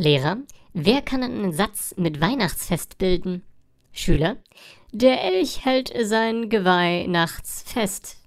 Lehrer, wer kann einen Satz mit Weihnachtsfest bilden? Schüler, der Elch hält sein Geweih nachts fest.